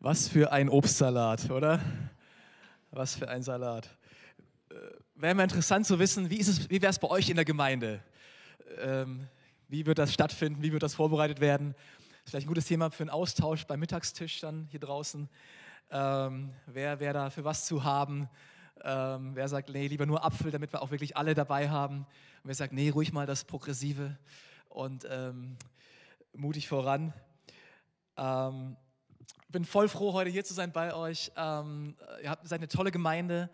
Was für ein Obstsalat, oder? Was für ein Salat. Äh, Wäre mal interessant zu wissen, wie, wie wäre es bei euch in der Gemeinde? Ähm, wie wird das stattfinden? Wie wird das vorbereitet werden? Ist vielleicht ein gutes Thema für einen Austausch beim Mittagstisch dann hier draußen. Ähm, wer wäre da für was zu haben? Ähm, wer sagt, nee, lieber nur Apfel, damit wir auch wirklich alle dabei haben? Und wer sagt, nee, ruhig mal das Progressive und ähm, mutig voran. Ähm, bin voll froh, heute hier zu sein bei euch. Ähm, ihr habt, seid eine tolle Gemeinde.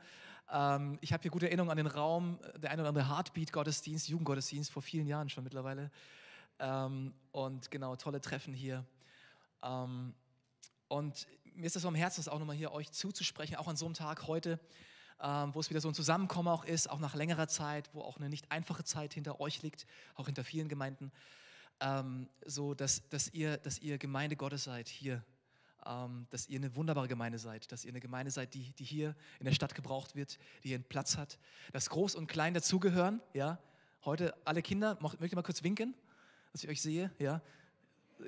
Ähm, ich habe hier gute Erinnerungen an den Raum, der eine oder andere Heartbeat-Gottesdienst, Jugendgottesdienst vor vielen Jahren schon mittlerweile. Ähm, und genau, tolle Treffen hier. Ähm, und mir ist es so am Herzen, das auch nochmal hier euch zuzusprechen, auch an so einem Tag heute, ähm, wo es wieder so ein Zusammenkommen auch ist, auch nach längerer Zeit, wo auch eine nicht einfache Zeit hinter euch liegt, auch hinter vielen Gemeinden. Ähm, so dass, dass, ihr, dass ihr Gemeinde Gottes seid hier dass ihr eine wunderbare Gemeinde seid, dass ihr eine Gemeinde seid, die, die hier in der Stadt gebraucht wird, die hier einen Platz hat, dass Groß und Klein dazugehören. Ja? Heute alle Kinder, möchte ich mal kurz winken, dass ich euch sehe. Ja?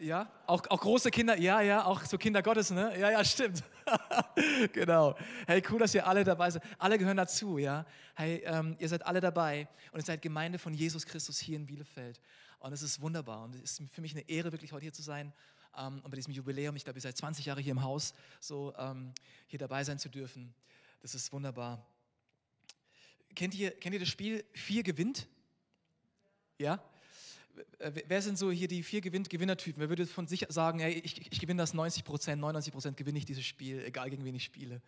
Ja, auch, auch große Kinder, ja, ja, auch so Kinder Gottes, ne? Ja, ja, stimmt. genau. Hey, cool, dass ihr alle dabei seid. Alle gehören dazu, ja. Hey, ähm, ihr seid alle dabei und ihr seid Gemeinde von Jesus Christus hier in Bielefeld. Und es ist wunderbar und es ist für mich eine Ehre, wirklich heute hier zu sein ähm, und bei diesem Jubiläum, ich glaube, ihr seid 20 Jahre hier im Haus, so ähm, hier dabei sein zu dürfen. Das ist wunderbar. Kennt ihr, kennt ihr das Spiel Vier gewinnt? Ja? Wer sind so hier die vier gewinnt Gewinnertypen? Wer würde von sich sagen, hey, ich, ich gewinne das 90 Prozent, 99 Prozent gewinne ich dieses Spiel, egal gegen wen ich spiele?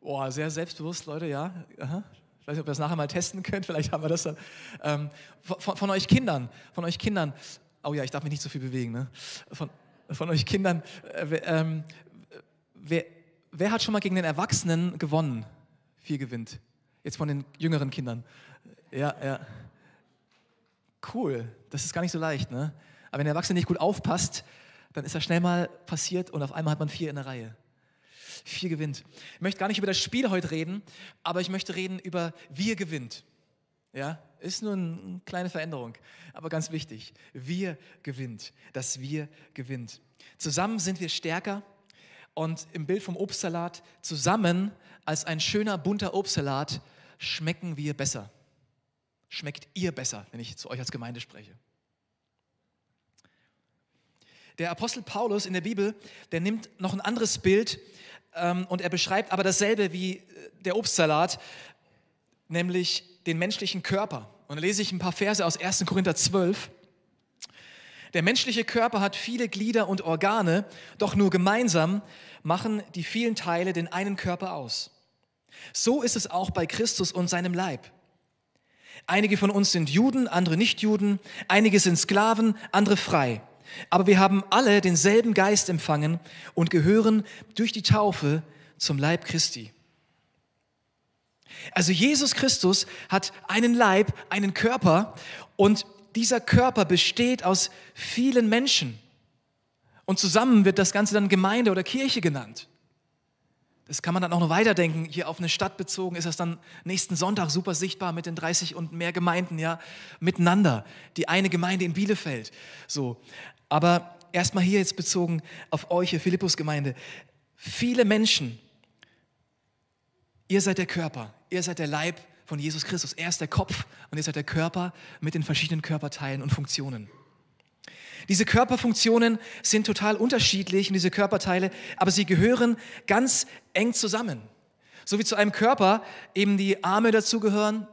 Boah, sehr selbstbewusst, Leute, ja. Aha. Ich weiß nicht, ob wir das nachher mal testen könnt, vielleicht haben wir das dann. Ähm, von, von, euch Kindern, von euch Kindern, oh ja, ich darf mich nicht so viel bewegen, ne? Von, von euch Kindern, äh, ähm, wer, wer hat schon mal gegen den Erwachsenen gewonnen? Viel gewinnt. Jetzt von den jüngeren Kindern. Ja, ja. Cool. Das ist gar nicht so leicht, ne? Aber wenn der Erwachsene nicht gut aufpasst, dann ist das schnell mal passiert und auf einmal hat man vier in der Reihe. Vier gewinnt. Ich möchte gar nicht über das Spiel heute reden, aber ich möchte reden über wir gewinnt. Ja, ist nur eine kleine Veränderung, aber ganz wichtig. Wir gewinnt, das Wir gewinnt. Zusammen sind wir stärker und im Bild vom Obstsalat, zusammen als ein schöner bunter Obstsalat schmecken wir besser. Schmeckt ihr besser, wenn ich zu euch als Gemeinde spreche. Der Apostel Paulus in der Bibel, der nimmt noch ein anderes Bild ähm, und er beschreibt aber dasselbe wie äh, der Obstsalat, nämlich den menschlichen Körper. Und da lese ich ein paar Verse aus 1. Korinther 12. Der menschliche Körper hat viele Glieder und Organe, doch nur gemeinsam machen die vielen Teile den einen Körper aus. So ist es auch bei Christus und seinem Leib. Einige von uns sind Juden, andere nicht Juden, einige sind Sklaven, andere frei. Aber wir haben alle denselben Geist empfangen und gehören durch die Taufe zum Leib Christi. Also Jesus Christus hat einen Leib, einen Körper und dieser Körper besteht aus vielen Menschen. Und zusammen wird das Ganze dann Gemeinde oder Kirche genannt. Das kann man dann auch noch weiterdenken. Hier auf eine Stadt bezogen ist das dann nächsten Sonntag super sichtbar mit den 30 und mehr Gemeinden, ja, miteinander. Die eine Gemeinde in Bielefeld. So. Aber erstmal hier jetzt bezogen auf euch, Philippus-Gemeinde. Viele Menschen Ihr seid der Körper, ihr seid der Leib von Jesus Christus. Er ist der Kopf und ihr seid der Körper mit den verschiedenen Körperteilen und Funktionen. Diese Körperfunktionen sind total unterschiedlich und diese Körperteile, aber sie gehören ganz eng zusammen. So wie zu einem Körper eben die Arme dazugehören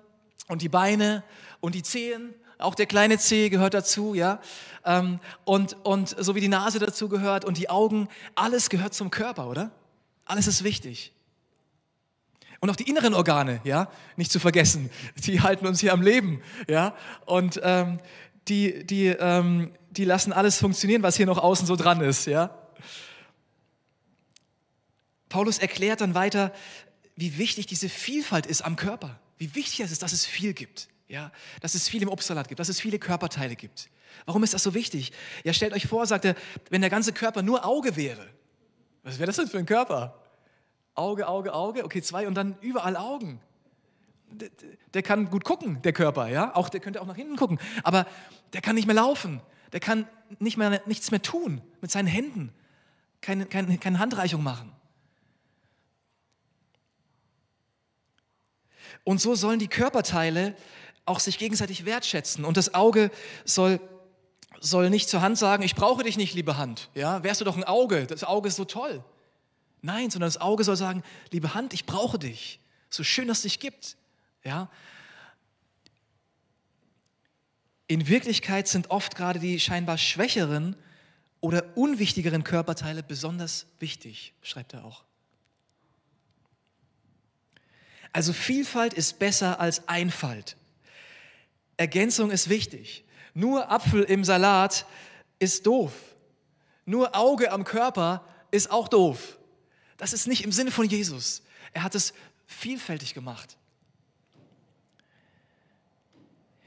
und die Beine und die Zehen, auch der kleine Zeh gehört dazu, ja. Ähm, und, und so wie die Nase dazu gehört und die Augen, alles gehört zum Körper, oder? Alles ist wichtig. Und auch die inneren Organe, ja, nicht zu vergessen, die halten uns hier am Leben, ja. Und ähm, die, die, ähm, die lassen alles funktionieren, was hier noch außen so dran ist, ja. Paulus erklärt dann weiter, wie wichtig diese Vielfalt ist am Körper. Wie wichtig es ist, dass es viel gibt. Ja, dass es viel im Obstsalat gibt, dass es viele Körperteile gibt. Warum ist das so wichtig? Ja, stellt euch vor, sagt er, wenn der ganze Körper nur Auge wäre, was wäre das denn für ein Körper? Auge, Auge, Auge, okay, zwei und dann überall Augen. Der, der, kann gut gucken, der Körper, ja, auch der könnte auch nach hinten gucken, aber der kann nicht mehr laufen, der kann nicht mehr, nichts mehr tun mit seinen Händen, keine, keine, keine Handreichung machen. Und so sollen die Körperteile auch sich gegenseitig wertschätzen. Und das Auge soll, soll nicht zur Hand sagen, ich brauche dich nicht, liebe Hand. Ja, wärst du doch ein Auge, das Auge ist so toll. Nein, sondern das Auge soll sagen, liebe Hand, ich brauche dich. So schön, dass es dich gibt. Ja. In Wirklichkeit sind oft gerade die scheinbar schwächeren oder unwichtigeren Körperteile besonders wichtig, schreibt er auch. Also Vielfalt ist besser als Einfalt. Ergänzung ist wichtig. Nur Apfel im Salat ist doof. Nur Auge am Körper ist auch doof. Das ist nicht im Sinne von Jesus. Er hat es vielfältig gemacht.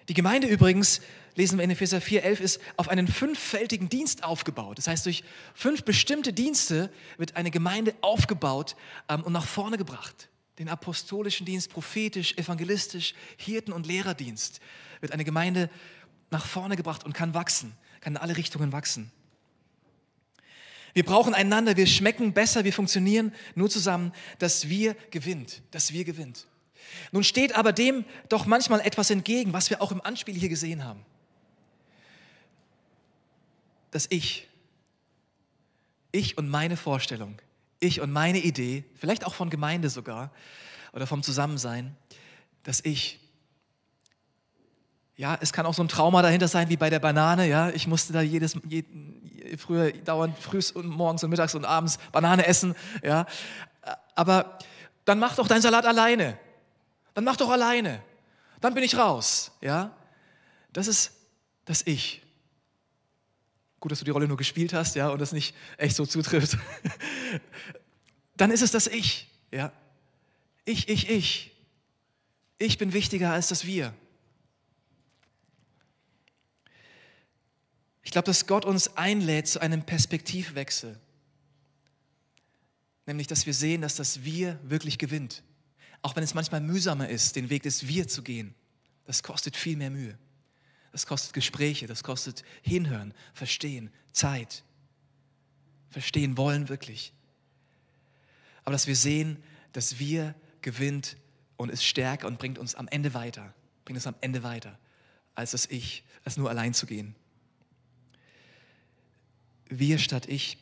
Die Gemeinde übrigens, lesen wir in Epheser 4,11, ist auf einen fünffältigen Dienst aufgebaut. Das heißt, durch fünf bestimmte Dienste wird eine Gemeinde aufgebaut ähm, und nach vorne gebracht. Den apostolischen Dienst, prophetisch, evangelistisch, Hirten- und Lehrerdienst wird eine Gemeinde nach vorne gebracht und kann wachsen, kann in alle Richtungen wachsen. Wir brauchen einander, wir schmecken besser, wir funktionieren nur zusammen, dass wir gewinnt, dass wir gewinnt. Nun steht aber dem doch manchmal etwas entgegen, was wir auch im Anspiel hier gesehen haben. Das Ich, ich und meine Vorstellung, ich und meine Idee, vielleicht auch von Gemeinde sogar oder vom Zusammensein, das Ich. Ja, es kann auch so ein Trauma dahinter sein wie bei der Banane. Ja, ich musste da jedes jeden, früher dauernd früh und morgens und mittags und abends Banane essen. Ja, aber dann mach doch deinen Salat alleine. Dann mach doch alleine. Dann bin ich raus. Ja, das ist das Ich. Gut, dass du die Rolle nur gespielt hast, ja, und das nicht echt so zutrifft. Dann ist es das Ich. Ja, ich, ich, ich. Ich bin wichtiger als das Wir. Ich glaube, dass Gott uns einlädt zu einem Perspektivwechsel. Nämlich, dass wir sehen, dass das Wir wirklich gewinnt. Auch wenn es manchmal mühsamer ist, den Weg des Wir zu gehen. Das kostet viel mehr Mühe. Das kostet Gespräche, das kostet Hinhören, Verstehen, Zeit. Verstehen wollen wirklich. Aber dass wir sehen, dass wir gewinnt und ist stärker und bringt uns am Ende weiter. Bringt uns am Ende weiter, als das Ich, als nur allein zu gehen wir statt ich.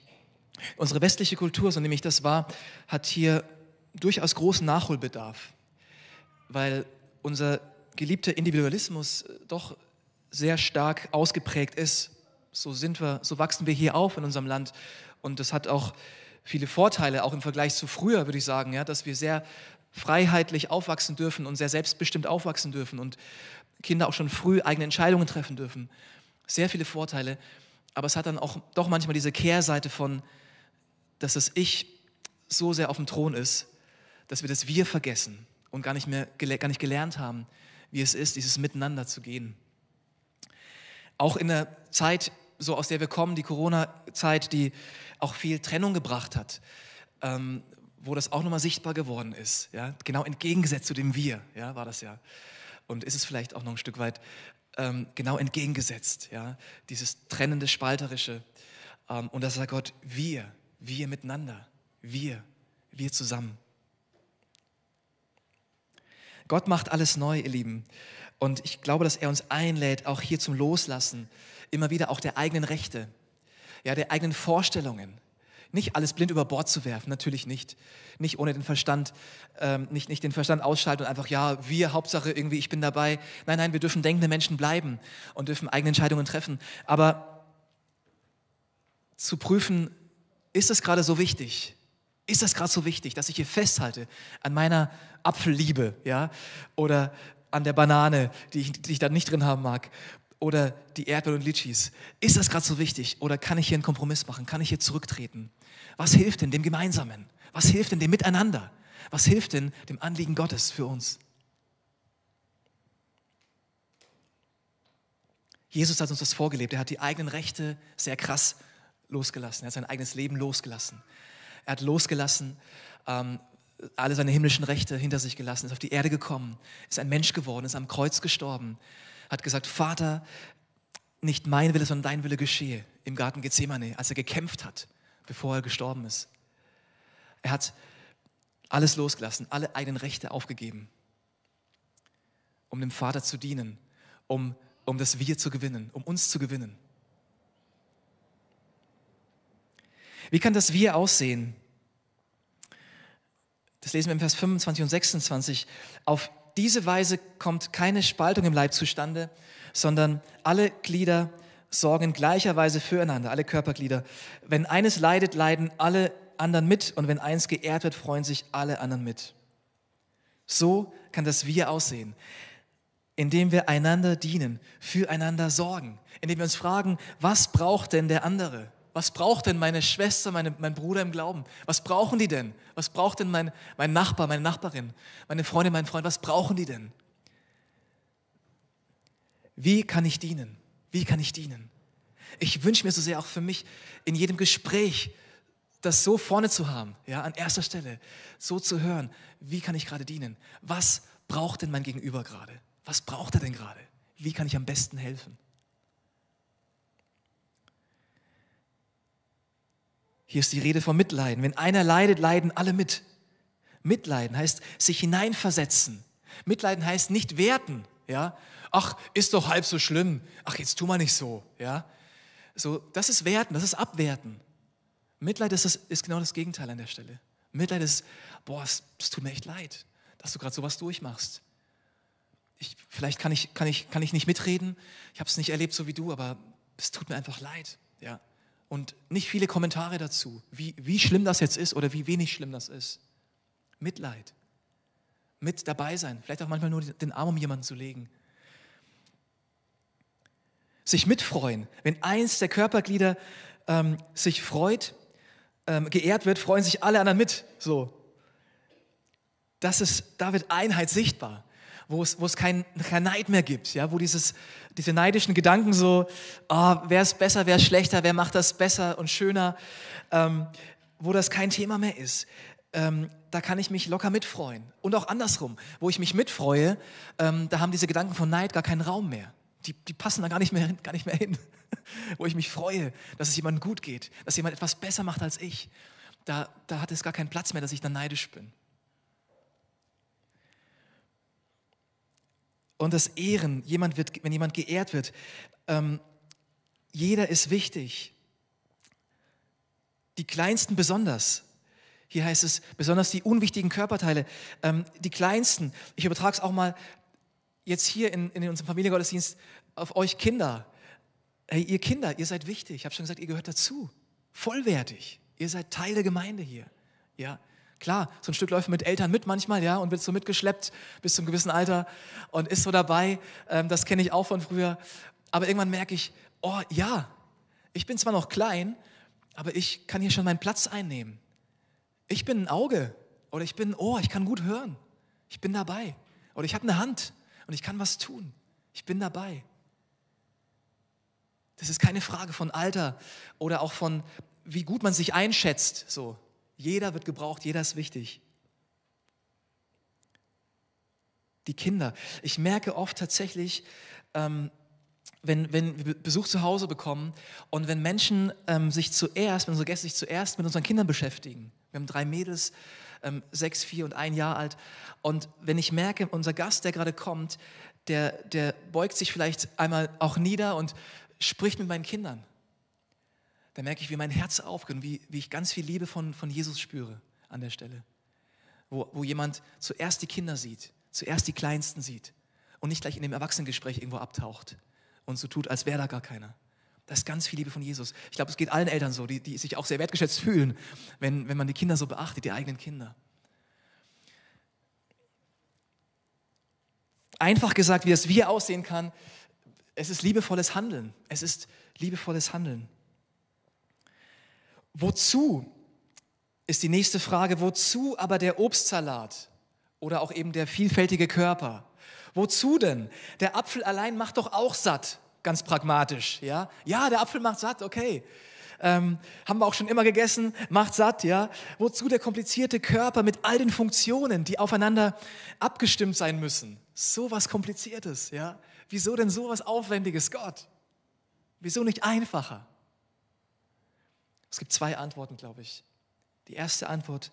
Unsere westliche Kultur, so nämlich das war, hat hier durchaus großen Nachholbedarf, weil unser geliebter Individualismus doch sehr stark ausgeprägt ist. So sind wir, so wachsen wir hier auf in unserem Land und das hat auch viele Vorteile, auch im Vergleich zu früher, würde ich sagen, ja, dass wir sehr freiheitlich aufwachsen dürfen und sehr selbstbestimmt aufwachsen dürfen und Kinder auch schon früh eigene Entscheidungen treffen dürfen. Sehr viele Vorteile aber es hat dann auch doch manchmal diese Kehrseite von, dass das Ich so sehr auf dem Thron ist, dass wir das Wir vergessen und gar nicht mehr gar nicht gelernt haben, wie es ist, dieses Miteinander zu gehen. Auch in der Zeit, so aus der wir kommen, die Corona-Zeit, die auch viel Trennung gebracht hat, ähm, wo das auch nochmal sichtbar geworden ist. Ja? Genau entgegengesetzt zu dem Wir, ja, war das ja. Und ist es vielleicht auch noch ein Stück weit ähm, genau entgegengesetzt. Ja? Dieses trennende, spalterische. Ähm, und das sagt Gott, wir, wir miteinander, wir, wir zusammen. Gott macht alles neu, ihr Lieben. Und ich glaube, dass er uns einlädt, auch hier zum Loslassen, immer wieder auch der eigenen Rechte, ja, der eigenen Vorstellungen, nicht alles blind über Bord zu werfen, natürlich nicht. Nicht ohne den Verstand, ähm, nicht, nicht den Verstand ausschalten und einfach, ja, wir, Hauptsache irgendwie, ich bin dabei. Nein, nein, wir dürfen denkende Menschen bleiben und dürfen eigene Entscheidungen treffen. Aber zu prüfen, ist es gerade so wichtig? Ist das gerade so wichtig, dass ich hier festhalte an meiner Apfelliebe, ja? Oder an der Banane, die ich, die ich da nicht drin haben mag? Oder die Erdbeeren und Litschis. Ist das gerade so wichtig oder kann ich hier einen Kompromiss machen? Kann ich hier zurücktreten? Was hilft denn dem Gemeinsamen? Was hilft denn dem Miteinander? Was hilft denn dem Anliegen Gottes für uns? Jesus hat uns das vorgelebt. Er hat die eigenen Rechte sehr krass losgelassen. Er hat sein eigenes Leben losgelassen. Er hat losgelassen, ähm, alle seine himmlischen Rechte hinter sich gelassen, ist auf die Erde gekommen, ist ein Mensch geworden, ist am Kreuz gestorben, hat gesagt, Vater, nicht mein Wille, sondern dein Wille geschehe im Garten Gethsemane, als er gekämpft hat bevor er gestorben ist. Er hat alles losgelassen, alle eigenen Rechte aufgegeben, um dem Vater zu dienen, um, um das Wir zu gewinnen, um uns zu gewinnen. Wie kann das Wir aussehen? Das lesen wir im Vers 25 und 26. Auf diese Weise kommt keine Spaltung im Leib zustande, sondern alle Glieder sorgen gleicherweise füreinander, alle Körperglieder. Wenn eines leidet, leiden alle anderen mit und wenn eins geehrt wird, freuen sich alle anderen mit. So kann das Wir aussehen, indem wir einander dienen, füreinander sorgen, indem wir uns fragen, was braucht denn der andere? Was braucht denn meine Schwester, meine, mein Bruder im Glauben? Was brauchen die denn? Was braucht denn mein, mein Nachbar, meine Nachbarin, meine Freundin, mein Freund? Was brauchen die denn? Wie kann ich dienen? Wie kann ich dienen? Ich wünsche mir so sehr auch für mich in jedem Gespräch, das so vorne zu haben, ja, an erster Stelle, so zu hören, wie kann ich gerade dienen? Was braucht denn mein Gegenüber gerade? Was braucht er denn gerade? Wie kann ich am besten helfen? Hier ist die Rede von Mitleiden. Wenn einer leidet, leiden alle mit. Mitleiden heißt sich hineinversetzen. Mitleiden heißt nicht werten, ja. Ach, ist doch halb so schlimm. Ach, jetzt tu mal nicht so, ja. So, das ist werten, das ist abwerten. Mitleid ist, das, ist genau das Gegenteil an der Stelle. Mitleid ist, boah, es, es tut mir echt leid, dass du gerade sowas durchmachst. Ich, vielleicht kann ich, kann, ich, kann ich nicht mitreden, ich habe es nicht erlebt so wie du, aber es tut mir einfach leid. Ja und nicht viele Kommentare dazu, wie, wie schlimm das jetzt ist oder wie wenig schlimm das ist. Mitleid. Mit dabei sein, vielleicht auch manchmal nur den Arm um jemanden zu legen. Sich mitfreuen. Wenn eins der Körperglieder ähm, sich freut, ähm, geehrt wird, freuen sich alle anderen mit. So. Das ist, da wird Einheit sichtbar wo es, wo es kein, kein Neid mehr gibt, ja, wo dieses, diese neidischen Gedanken so, oh, wer ist besser, wer ist schlechter, wer macht das besser und schöner, ähm, wo das kein Thema mehr ist. Ähm, da kann ich mich locker mitfreuen. Und auch andersrum, wo ich mich mitfreue, ähm, da haben diese Gedanken von Neid gar keinen Raum mehr. Die, die passen da gar nicht, mehr, gar nicht mehr hin. wo ich mich freue, dass es jemandem gut geht, dass jemand etwas besser macht als ich. Da, da hat es gar keinen Platz mehr, dass ich dann neidisch bin. Und das Ehren. Jemand wird, wenn jemand geehrt wird, ähm, jeder ist wichtig. Die Kleinsten besonders. Hier heißt es besonders die unwichtigen Körperteile. Ähm, die Kleinsten. Ich übertrage es auch mal jetzt hier in, in unserem Familiengottesdienst auf euch Kinder. Hey, ihr Kinder, ihr seid wichtig. Ich habe schon gesagt, ihr gehört dazu. Vollwertig. Ihr seid Teil der Gemeinde hier. Ja, Klar, so ein Stück läuft mit Eltern mit manchmal, ja, und wird so mitgeschleppt bis zum gewissen Alter und ist so dabei. Ähm, das kenne ich auch von früher. Aber irgendwann merke ich, oh ja, ich bin zwar noch klein, aber ich kann hier schon meinen Platz einnehmen. Ich bin ein Auge oder ich bin ein Ohr, ich kann gut hören. Ich bin dabei. Oder ich habe eine Hand und ich kann was tun. Ich bin dabei. Das ist keine Frage von Alter oder auch von, wie gut man sich einschätzt. So, jeder wird gebraucht, jeder ist wichtig. Die Kinder. Ich merke oft tatsächlich, ähm, wenn, wenn wir Besuch zu Hause bekommen und wenn Menschen ähm, sich zuerst, wenn unsere Gäste sich zuerst mit unseren Kindern beschäftigen. Wir haben drei Mädels, ähm, sechs, vier und ein Jahr alt. Und wenn ich merke, unser Gast, der gerade kommt, der, der beugt sich vielleicht einmal auch nieder und spricht mit meinen Kindern da merke ich, wie mein Herz aufgeht und wie, wie ich ganz viel Liebe von, von Jesus spüre an der Stelle. Wo, wo jemand zuerst die Kinder sieht, zuerst die Kleinsten sieht und nicht gleich in dem Erwachsenengespräch irgendwo abtaucht und so tut, als wäre da gar keiner. Das ist ganz viel Liebe von Jesus. Ich glaube, es geht allen Eltern so, die, die sich auch sehr wertgeschätzt fühlen, wenn, wenn man die Kinder so beachtet, die eigenen Kinder. Einfach gesagt, wie das Wir aussehen kann, es ist liebevolles Handeln. Es ist liebevolles Handeln. Wozu ist die nächste Frage, wozu aber der Obstsalat oder auch eben der vielfältige Körper? Wozu denn? Der Apfel allein macht doch auch satt, ganz pragmatisch. Ja, ja der Apfel macht satt, okay. Ähm, haben wir auch schon immer gegessen, macht satt, ja. Wozu der komplizierte Körper mit all den Funktionen, die aufeinander abgestimmt sein müssen? So was Kompliziertes, ja. Wieso denn so was Aufwendiges, Gott? Wieso nicht einfacher? Es gibt zwei Antworten, glaube ich. Die erste Antwort,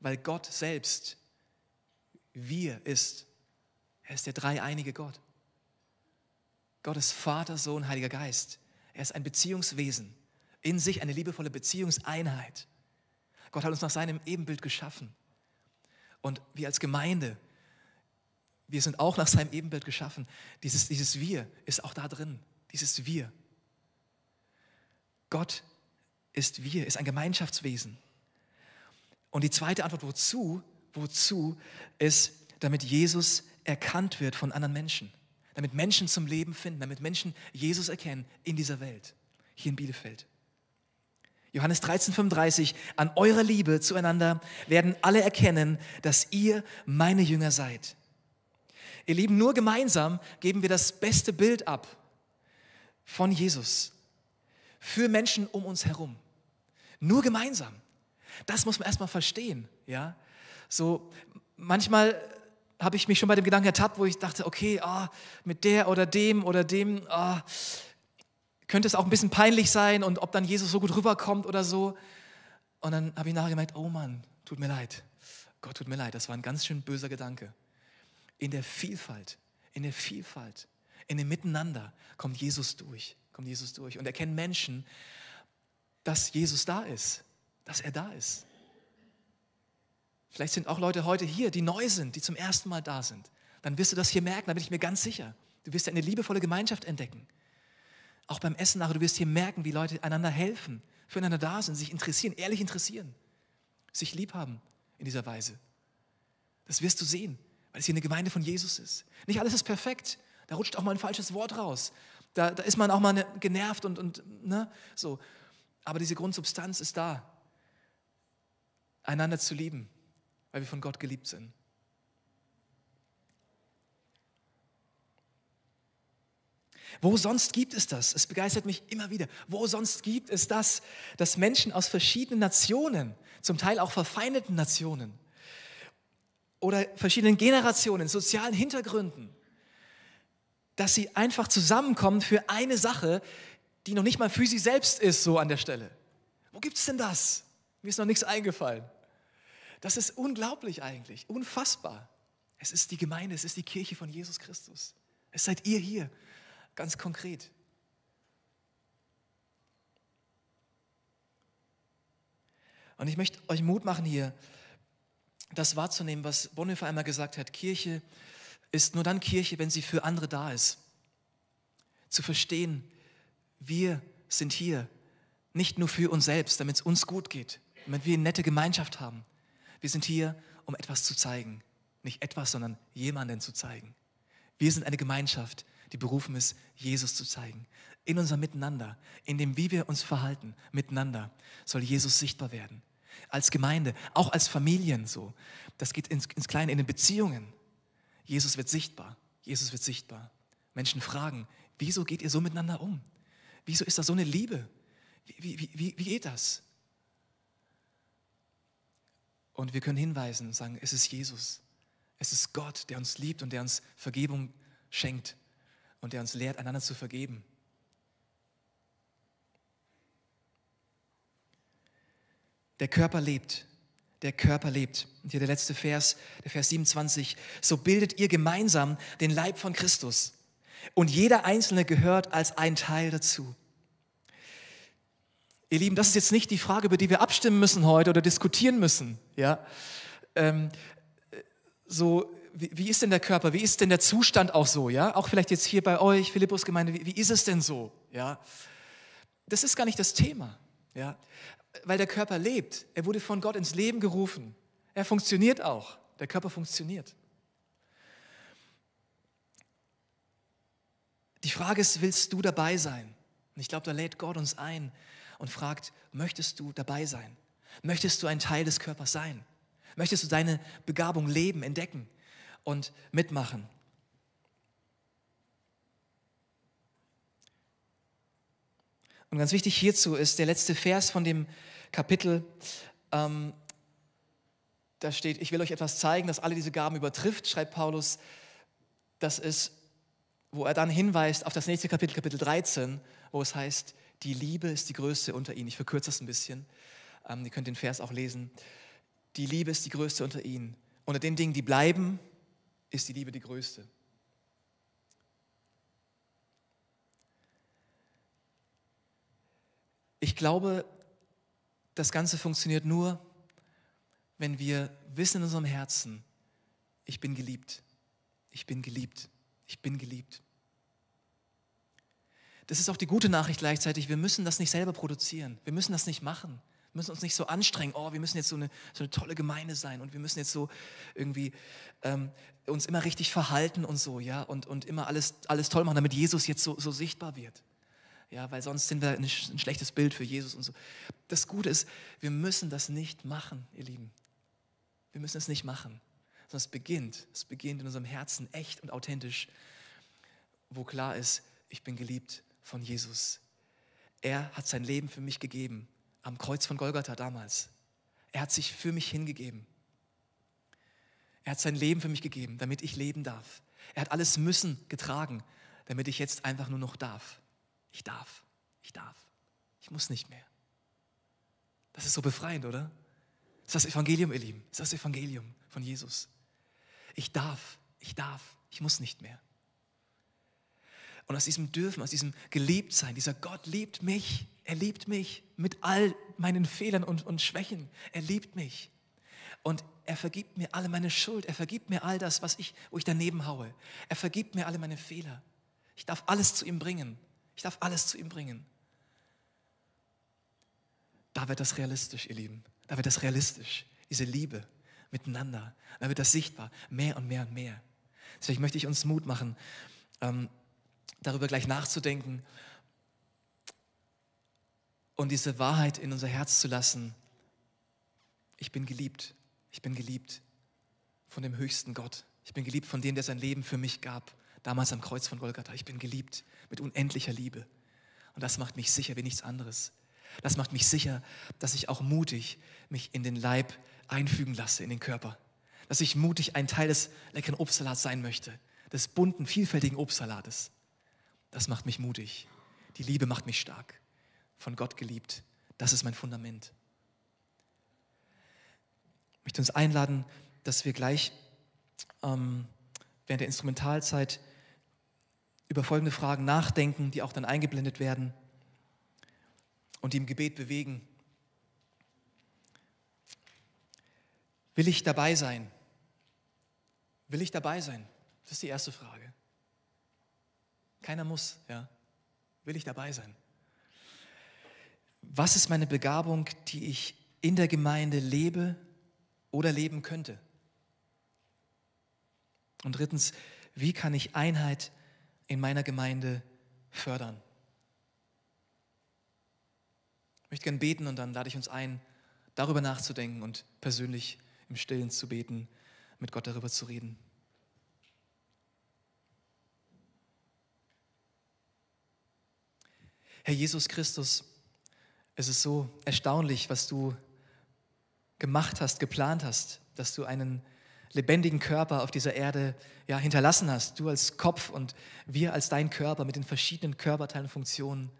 weil Gott selbst wir ist. Er ist der dreieinige Gott. Gott ist Vater, Sohn, Heiliger Geist. Er ist ein Beziehungswesen, in sich eine liebevolle Beziehungseinheit. Gott hat uns nach seinem Ebenbild geschaffen. Und wir als Gemeinde, wir sind auch nach seinem Ebenbild geschaffen. Dieses, dieses Wir ist auch da drin. Dieses Wir. Gott ist Wir, ist ein Gemeinschaftswesen. Und die zweite Antwort, wozu? Wozu ist, damit Jesus erkannt wird von anderen Menschen damit Menschen zum Leben finden, damit Menschen Jesus erkennen in dieser Welt, hier in Bielefeld. Johannes 13,35, an eurer Liebe zueinander werden alle erkennen, dass ihr meine Jünger seid. Ihr Lieben, nur gemeinsam geben wir das beste Bild ab von Jesus für Menschen um uns herum. Nur gemeinsam. Das muss man erstmal verstehen, ja? So manchmal habe ich mich schon bei dem Gedanken ertappt, wo ich dachte, okay, ah, mit der oder dem oder dem ah, könnte es auch ein bisschen peinlich sein und ob dann Jesus so gut rüberkommt oder so. Und dann habe ich nachher gemerkt, oh Mann, tut mir leid. Gott, tut mir leid, das war ein ganz schön böser Gedanke. In der Vielfalt, in der Vielfalt, in dem Miteinander kommt Jesus durch, kommt Jesus durch und erkennen Menschen, dass Jesus da ist, dass er da ist. Vielleicht sind auch Leute heute hier, die neu sind, die zum ersten Mal da sind. Dann wirst du das hier merken, da bin ich mir ganz sicher. Du wirst eine liebevolle Gemeinschaft entdecken. Auch beim Essen nachher, du wirst hier merken, wie Leute einander helfen, füreinander da sind, sich interessieren, ehrlich interessieren, sich lieb haben in dieser Weise. Das wirst du sehen, weil es hier eine Gemeinde von Jesus ist. Nicht alles ist perfekt. Da rutscht auch mal ein falsches Wort raus. Da, da ist man auch mal ne, genervt und, und ne, so. Aber diese Grundsubstanz ist da, einander zu lieben weil wir von Gott geliebt sind. Wo sonst gibt es das? Es begeistert mich immer wieder. Wo sonst gibt es das, dass Menschen aus verschiedenen Nationen, zum Teil auch verfeindeten Nationen oder verschiedenen Generationen, sozialen Hintergründen, dass sie einfach zusammenkommen für eine Sache, die noch nicht mal für sie selbst ist, so an der Stelle. Wo gibt es denn das? Mir ist noch nichts eingefallen. Das ist unglaublich eigentlich, unfassbar. Es ist die Gemeinde, es ist die Kirche von Jesus Christus. Es seid ihr hier, ganz konkret. Und ich möchte euch Mut machen hier, das wahrzunehmen, was Bonhoeffer einmal gesagt hat. Kirche ist nur dann Kirche, wenn sie für andere da ist. Zu verstehen, wir sind hier nicht nur für uns selbst, damit es uns gut geht, damit wir eine nette Gemeinschaft haben, wir sind hier, um etwas zu zeigen. Nicht etwas, sondern jemanden zu zeigen. Wir sind eine Gemeinschaft, die berufen ist, Jesus zu zeigen. In unserem Miteinander, in dem, wie wir uns verhalten, miteinander, soll Jesus sichtbar werden. Als Gemeinde, auch als Familien so. Das geht ins, ins Kleine, in den Beziehungen. Jesus wird sichtbar. Jesus wird sichtbar. Menschen fragen, wieso geht ihr so miteinander um? Wieso ist da so eine Liebe? Wie, wie, wie, wie geht das? Und wir können hinweisen und sagen, es ist Jesus. Es ist Gott, der uns liebt und der uns Vergebung schenkt und der uns lehrt, einander zu vergeben. Der Körper lebt. Der Körper lebt. Und hier der letzte Vers, der Vers 27. So bildet ihr gemeinsam den Leib von Christus. Und jeder Einzelne gehört als ein Teil dazu. Ihr Lieben, das ist jetzt nicht die Frage, über die wir abstimmen müssen heute oder diskutieren müssen. Ja? Ähm, so, wie, wie, ist denn der Körper? Wie ist denn der Zustand auch so? Ja? Auch vielleicht jetzt hier bei euch, Philippus-Gemeinde, wie, wie, ist es denn so? Ja? Das ist gar nicht das Thema. Ja? Weil der Körper lebt. Er wurde von Gott ins Leben gerufen. Er funktioniert auch. Der Körper funktioniert. Die Frage ist, willst du dabei sein? Und ich glaube, da lädt Gott uns ein, und fragt, möchtest du dabei sein? Möchtest du ein Teil des Körpers sein? Möchtest du deine Begabung leben, entdecken und mitmachen? Und ganz wichtig hierzu ist der letzte Vers von dem Kapitel. Ähm, da steht, ich will euch etwas zeigen, das alle diese Gaben übertrifft, schreibt Paulus. Das ist, wo er dann hinweist auf das nächste Kapitel, Kapitel 13, wo es heißt, die Liebe ist die größte unter ihnen. Ich verkürze das ein bisschen. Ähm, ihr könnt den Vers auch lesen. Die Liebe ist die größte unter ihnen. Unter den Dingen, die bleiben, ist die Liebe die größte. Ich glaube, das Ganze funktioniert nur, wenn wir wissen in unserem Herzen, ich bin geliebt, ich bin geliebt, ich bin geliebt. Das ist auch die gute Nachricht gleichzeitig, wir müssen das nicht selber produzieren, wir müssen das nicht machen, wir müssen uns nicht so anstrengen, oh, wir müssen jetzt so eine, so eine tolle Gemeinde sein und wir müssen jetzt so irgendwie ähm, uns immer richtig verhalten und so, ja, und, und immer alles, alles toll machen, damit Jesus jetzt so, so sichtbar wird ja, weil sonst sind wir ein, ein schlechtes Bild für Jesus und so. Das Gute ist, wir müssen das nicht machen, ihr Lieben. Wir müssen es nicht machen, sondern es beginnt, es beginnt in unserem Herzen echt und authentisch, wo klar ist, ich bin geliebt von Jesus. Er hat sein Leben für mich gegeben, am Kreuz von Golgatha damals. Er hat sich für mich hingegeben. Er hat sein Leben für mich gegeben, damit ich leben darf. Er hat alles Müssen getragen, damit ich jetzt einfach nur noch darf. Ich darf, ich darf. Ich muss nicht mehr. Das ist so befreiend, oder? Das ist das Evangelium, ihr Lieben. Das ist das Evangelium von Jesus. Ich darf, ich darf, ich muss nicht mehr. Und aus diesem Dürfen, aus diesem Geliebtsein, dieser Gott liebt mich, er liebt mich mit all meinen Fehlern und, und Schwächen. Er liebt mich. Und er vergibt mir alle meine Schuld. Er vergibt mir all das, was ich, wo ich daneben haue. Er vergibt mir alle meine Fehler. Ich darf alles zu ihm bringen. Ich darf alles zu ihm bringen. Da wird das realistisch, ihr Lieben. Da wird das realistisch. Diese Liebe miteinander. Da wird das sichtbar. Mehr und mehr und mehr. Deswegen möchte ich uns Mut machen, ähm, darüber gleich nachzudenken und diese Wahrheit in unser Herz zu lassen. Ich bin geliebt. Ich bin geliebt von dem höchsten Gott. Ich bin geliebt von dem, der sein Leben für mich gab damals am Kreuz von Golgatha. Ich bin geliebt mit unendlicher Liebe. Und das macht mich sicher wie nichts anderes. Das macht mich sicher, dass ich auch mutig mich in den Leib einfügen lasse, in den Körper. Dass ich mutig ein Teil des leckeren Obstsalats sein möchte, des bunten, vielfältigen Obstsalates. Das macht mich mutig. Die Liebe macht mich stark. Von Gott geliebt. Das ist mein Fundament. Ich möchte uns einladen, dass wir gleich ähm, während der Instrumentalzeit über folgende Fragen nachdenken, die auch dann eingeblendet werden und die im Gebet bewegen. Will ich dabei sein? Will ich dabei sein? Das ist die erste Frage. Keiner muss, ja. Will ich dabei sein? Was ist meine Begabung, die ich in der Gemeinde lebe oder leben könnte? Und drittens, wie kann ich Einheit in meiner Gemeinde fördern. Ich möchte gerne beten und dann lade ich uns ein, darüber nachzudenken und persönlich im Stillen zu beten, mit Gott darüber zu reden. Herr Jesus Christus, es ist so erstaunlich, was du gemacht hast, geplant hast, dass du einen lebendigen Körper auf dieser Erde ja, hinterlassen hast. Du als Kopf und wir als dein Körper mit den verschiedenen Körperteilen und Funktionen.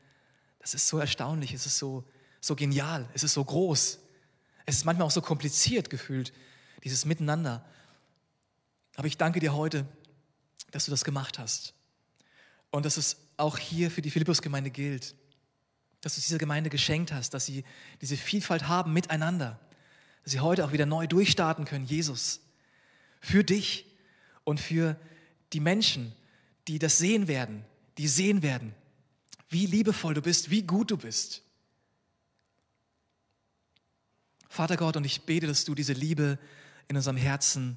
Das ist so erstaunlich, es ist so, so genial, es ist so groß. Es ist manchmal auch so kompliziert gefühlt, dieses Miteinander. Aber ich danke dir heute, dass du das gemacht hast. Und dass es auch hier für die Philippus-Gemeinde gilt. Dass du dieser Gemeinde geschenkt hast, dass sie diese Vielfalt haben miteinander. Dass sie heute auch wieder neu durchstarten können, Jesus für dich und für die Menschen, die das sehen werden, die sehen werden, wie liebevoll du bist, wie gut du bist. Vater Gott, und ich bete, dass du diese Liebe in unserem Herzen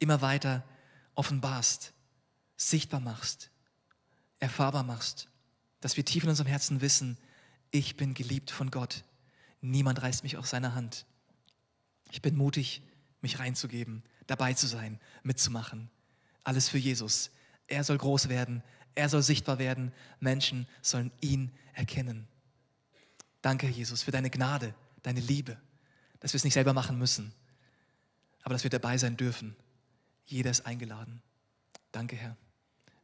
immer weiter offenbarst, sichtbar machst, erfahrbar machst, dass wir tief in unserem Herzen wissen, ich bin geliebt von Gott. Niemand reißt mich aus seiner Hand. Ich bin mutig, mich reinzugeben dabei zu sein, mitzumachen. Alles für Jesus. Er soll groß werden, er soll sichtbar werden, Menschen sollen ihn erkennen. Danke, Jesus, für deine Gnade, deine Liebe, dass wir es nicht selber machen müssen, aber dass wir dabei sein dürfen. Jeder ist eingeladen. Danke, Herr.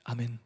Amen.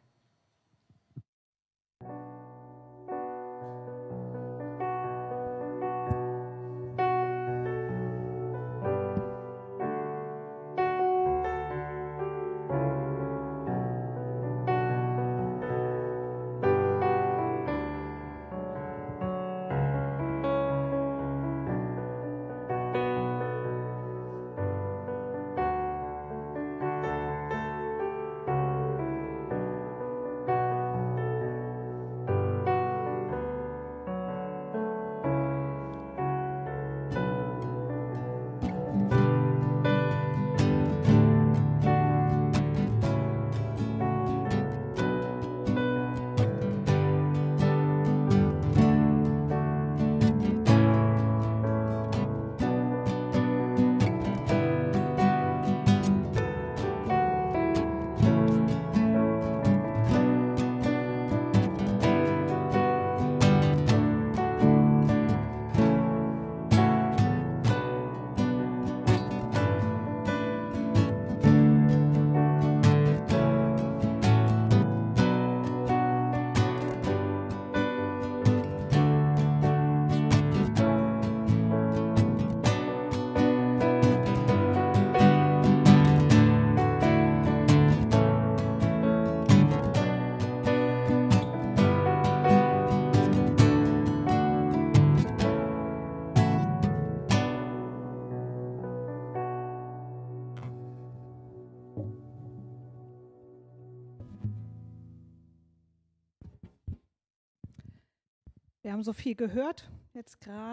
Haben so viel gehört jetzt gerade.